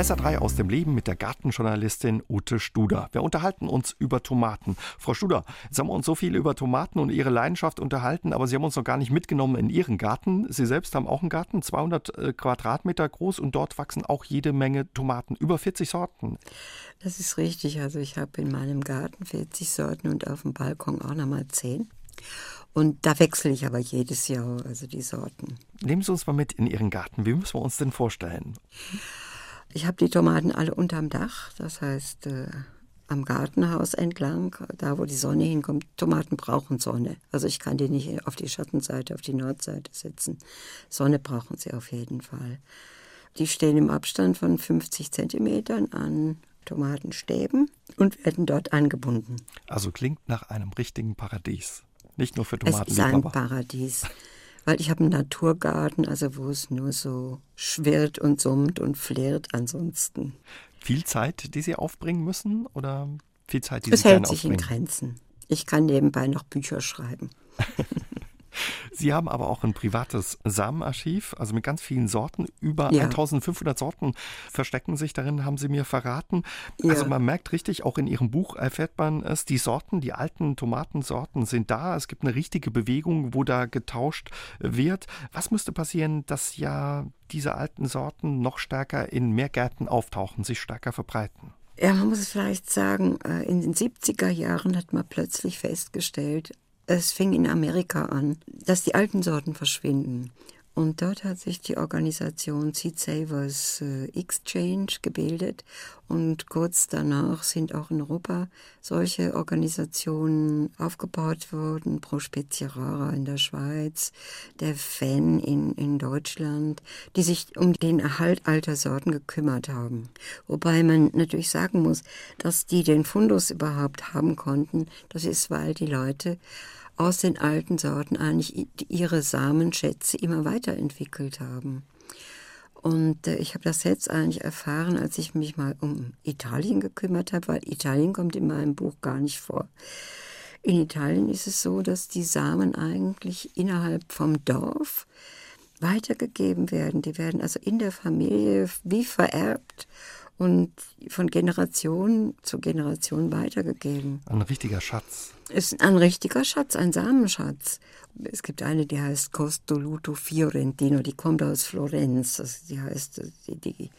Speaker 1: SA3 aus dem Leben mit der Gartenjournalistin Ute Studer. Wir unterhalten uns über Tomaten. Frau Studer, jetzt haben wir uns so viel über Tomaten und Ihre Leidenschaft unterhalten, aber Sie haben uns noch gar nicht mitgenommen in Ihren Garten. Sie selbst haben auch einen Garten, 200 äh, Quadratmeter groß und dort wachsen auch jede Menge Tomaten, über 40 Sorten.
Speaker 2: Das ist richtig. Also ich habe in meinem Garten 40 Sorten und auf dem Balkon auch nochmal 10. Und da wechsle ich aber jedes Jahr, also die Sorten.
Speaker 1: Nehmen Sie uns mal mit in Ihren Garten. Wie müssen wir uns denn vorstellen?
Speaker 2: Ich habe die Tomaten alle unterm Dach, das heißt äh, am Gartenhaus entlang, da wo die Sonne hinkommt. Tomaten brauchen Sonne. Also ich kann die nicht auf die Schattenseite, auf die Nordseite setzen. Sonne brauchen sie auf jeden Fall. Die stehen im Abstand von 50 Zentimetern an Tomatenstäben und werden dort angebunden.
Speaker 1: Also klingt nach einem richtigen Paradies. Nicht nur für
Speaker 2: Tomaten. Es ist ein Paradies weil ich habe einen Naturgarten, also wo es nur so schwirrt und summt und flirrt ansonsten.
Speaker 1: Viel Zeit, die Sie aufbringen müssen oder viel Zeit, die
Speaker 2: es
Speaker 1: Sie
Speaker 2: hält sich aufbringen? in Grenzen. Ich kann nebenbei noch Bücher schreiben. [laughs]
Speaker 1: Sie haben aber auch ein privates Samenarchiv, also mit ganz vielen Sorten. Über ja. 1500 Sorten verstecken sich darin, haben Sie mir verraten. Ja. Also man merkt richtig, auch in Ihrem Buch erfährt man es, die Sorten, die alten Tomatensorten sind da. Es gibt eine richtige Bewegung, wo da getauscht wird. Was müsste passieren, dass ja diese alten Sorten noch stärker in mehr Gärten auftauchen, sich stärker verbreiten?
Speaker 2: Ja, man muss vielleicht sagen, äh, in den 70er Jahren hat man plötzlich festgestellt, es fing in Amerika an, dass die alten Sorten verschwinden. Und dort hat sich die Organisation Seed Savers äh, Exchange gebildet. Und kurz danach sind auch in Europa solche Organisationen aufgebaut worden. Pro Speziarara in der Schweiz, der FAN in, in Deutschland, die sich um den Erhalt alter Sorten gekümmert haben. Wobei man natürlich sagen muss, dass die den Fundus überhaupt haben konnten. Das ist, weil die Leute aus den alten Sorten eigentlich ihre Samenschätze immer weiterentwickelt haben. Und äh, ich habe das jetzt eigentlich erfahren, als ich mich mal um Italien gekümmert habe, weil Italien kommt in meinem Buch gar nicht vor. In Italien ist es so, dass die Samen eigentlich innerhalb vom Dorf weitergegeben werden. Die werden also in der Familie wie vererbt und von Generation zu Generation weitergegeben.
Speaker 1: Ein richtiger Schatz.
Speaker 2: Ist ein richtiger Schatz, ein Samenschatz. Es gibt eine, die heißt Costoluto Fiorentino, die kommt aus Florenz. Also die heißt die, die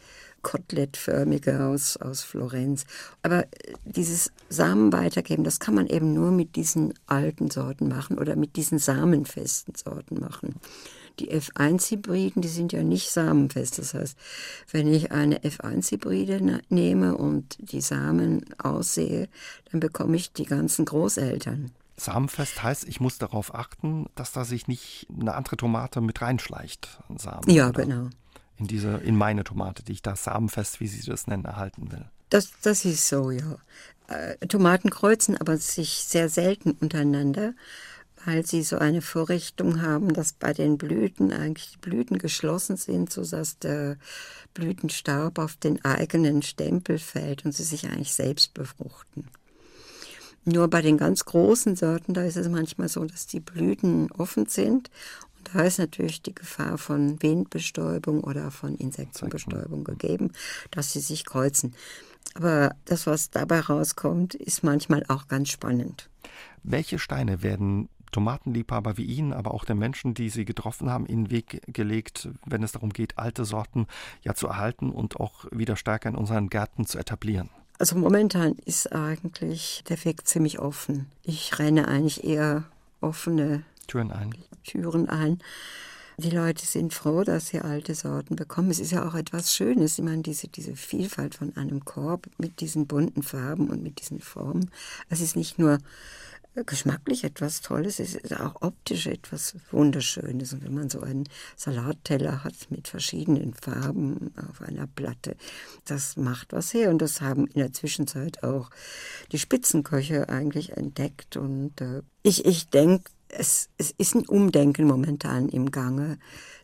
Speaker 2: kotelettförmige aus, aus Florenz. Aber dieses Samen weitergeben, das kann man eben nur mit diesen alten Sorten machen oder mit diesen samenfesten Sorten machen. Die F1-Hybriden, die sind ja nicht samenfest. Das heißt, wenn ich eine F1-Hybride ne, nehme und die Samen aussehe, dann bekomme ich die ganzen Großeltern.
Speaker 1: Samenfest heißt, ich muss darauf achten, dass da sich nicht eine andere Tomate mit reinschleicht.
Speaker 2: Samen, ja, oder? genau
Speaker 1: in diese, in meine Tomate, die ich da samenfest, wie Sie das nennen, erhalten will.
Speaker 2: Das, das ist so, ja. Äh, Tomaten kreuzen aber sich sehr selten untereinander, weil sie so eine Vorrichtung haben, dass bei den Blüten eigentlich die Blüten geschlossen sind, sodass der Blütenstaub auf den eigenen Stempel fällt und sie sich eigentlich selbst befruchten. Nur bei den ganz großen Sorten, da ist es manchmal so, dass die Blüten offen sind da ist natürlich die Gefahr von Windbestäubung oder von Insektenbestäubung gegeben, dass sie sich kreuzen. Aber das, was dabei rauskommt, ist manchmal auch ganz spannend.
Speaker 1: Welche Steine werden Tomatenliebhaber wie Ihnen, aber auch den Menschen, die Sie getroffen haben, in den Weg gelegt, wenn es darum geht, alte Sorten ja zu erhalten und auch wieder stärker in unseren Gärten zu etablieren?
Speaker 2: Also momentan ist eigentlich der Weg ziemlich offen. Ich renne eigentlich eher offene
Speaker 1: Türen ein.
Speaker 2: Türen ein. Die Leute sind froh, dass sie alte Sorten bekommen. Es ist ja auch etwas Schönes. Ich meine, diese, diese Vielfalt von einem Korb mit diesen bunten Farben und mit diesen Formen. Es ist nicht nur geschmacklich etwas Tolles, es ist auch optisch etwas Wunderschönes. Und wenn man so einen Salatteller hat mit verschiedenen Farben auf einer Platte, das macht was her. Und das haben in der Zwischenzeit auch die Spitzenköche eigentlich entdeckt. Und äh, ich, ich denke, es, es ist ein Umdenken momentan im Gange,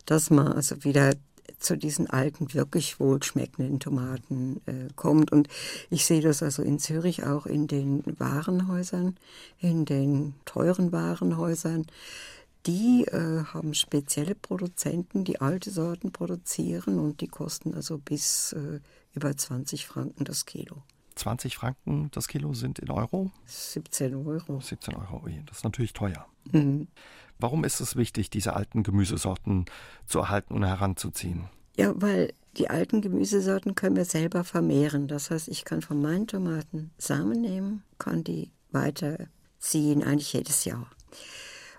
Speaker 2: dass man also wieder zu diesen alten, wirklich wohlschmeckenden Tomaten äh, kommt. Und ich sehe das also in Zürich auch in den Warenhäusern, in den teuren Warenhäusern. Die äh, haben spezielle Produzenten, die alte Sorten produzieren und die kosten also bis äh, über 20 Franken das Kilo.
Speaker 1: 20 Franken das Kilo sind in Euro?
Speaker 2: 17 Euro.
Speaker 1: 17 Euro, das ist natürlich teuer. Mhm. Warum ist es wichtig, diese alten Gemüsesorten zu erhalten und heranzuziehen?
Speaker 2: Ja, weil die alten Gemüsesorten können wir selber vermehren. Das heißt, ich kann von meinen Tomaten Samen nehmen, kann die weiterziehen, eigentlich jedes Jahr.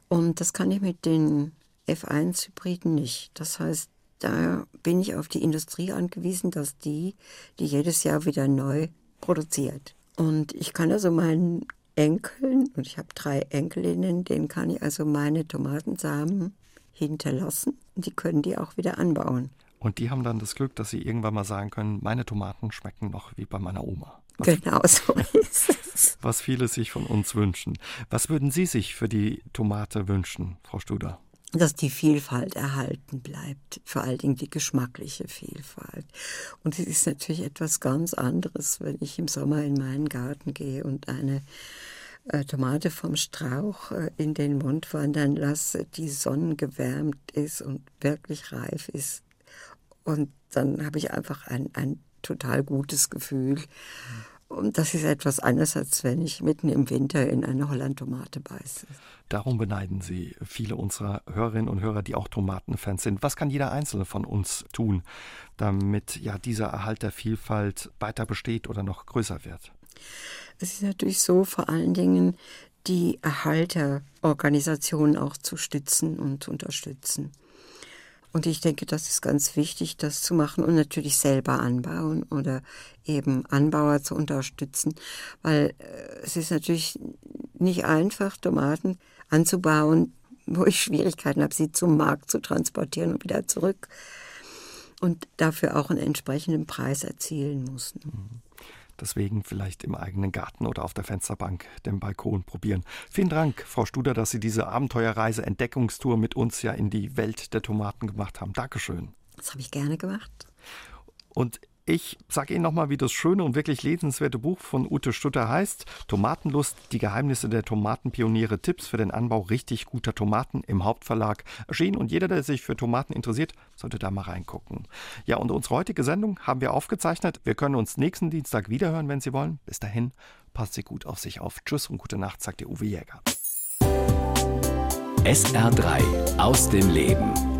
Speaker 2: Und das kann ich mit den F1-Hybriden nicht. Das heißt, da bin ich auf die Industrie angewiesen, dass die, die jedes Jahr wieder neu produziert. Und ich kann also meinen Enkeln, und ich habe drei Enkelinnen, denen kann ich also meine Tomatensamen hinterlassen. Und die können die auch wieder anbauen.
Speaker 1: Und die haben dann das Glück, dass sie irgendwann mal sagen können, meine Tomaten schmecken noch wie bei meiner Oma.
Speaker 2: Was genau [laughs] so ist es.
Speaker 1: Was viele sich von uns wünschen. Was würden Sie sich für die Tomate wünschen, Frau Studer?
Speaker 2: Dass die Vielfalt erhalten bleibt, vor allen Dingen die geschmackliche Vielfalt. Und es ist natürlich etwas ganz anderes, wenn ich im Sommer in meinen Garten gehe und eine äh, Tomate vom Strauch äh, in den Mund wandern lasse, die sonnengewärmt ist und wirklich reif ist. Und dann habe ich einfach ein, ein total gutes Gefühl. Und das ist etwas anderes, als wenn ich mitten im Winter in eine Hollandtomate beiße.
Speaker 1: Darum beneiden Sie viele unserer Hörerinnen und Hörer, die auch Tomatenfans sind. Was kann jeder Einzelne von uns tun, damit ja dieser Erhalt der Vielfalt weiter besteht oder noch größer wird?
Speaker 2: Es ist natürlich so, vor allen Dingen die Erhalterorganisationen auch zu stützen und zu unterstützen. Und ich denke, das ist ganz wichtig, das zu machen und natürlich selber anbauen oder eben Anbauer zu unterstützen, weil äh, es ist natürlich nicht einfach, Tomaten anzubauen, [laughs] wo ich Schwierigkeiten habe, sie zum Markt zu transportieren und wieder zurück und dafür auch einen entsprechenden Preis erzielen muss. Mhm.
Speaker 1: Deswegen vielleicht im eigenen Garten oder auf der Fensterbank den Balkon probieren. Vielen Dank, Frau Studer, dass Sie diese Abenteuerreise, Entdeckungstour mit uns ja in die Welt der Tomaten gemacht haben. Dankeschön.
Speaker 2: Das habe ich gerne gemacht.
Speaker 1: Und Ich sage Ihnen nochmal, wie das schöne und wirklich lesenswerte Buch von Ute Stutter heißt. Tomatenlust, die Geheimnisse der Tomatenpioniere, Tipps für den Anbau richtig guter Tomaten im Hauptverlag erschienen. Und jeder, der sich für Tomaten interessiert, sollte da mal reingucken. Ja, und unsere heutige Sendung haben wir aufgezeichnet. Wir können uns nächsten Dienstag wiederhören, wenn Sie wollen. Bis dahin, passt Sie gut auf sich auf. Tschüss und gute Nacht, sagt der Uwe Jäger.
Speaker 3: SR3 aus dem Leben.